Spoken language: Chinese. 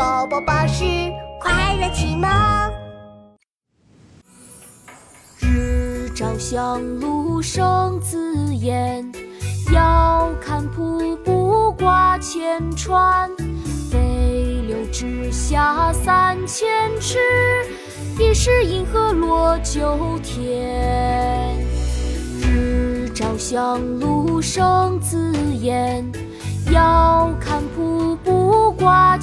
宝宝巴士快乐启蒙。日照香炉生紫烟，遥看瀑布挂前川。飞流直下三千尺，疑是银河落九天。日照香炉生紫烟，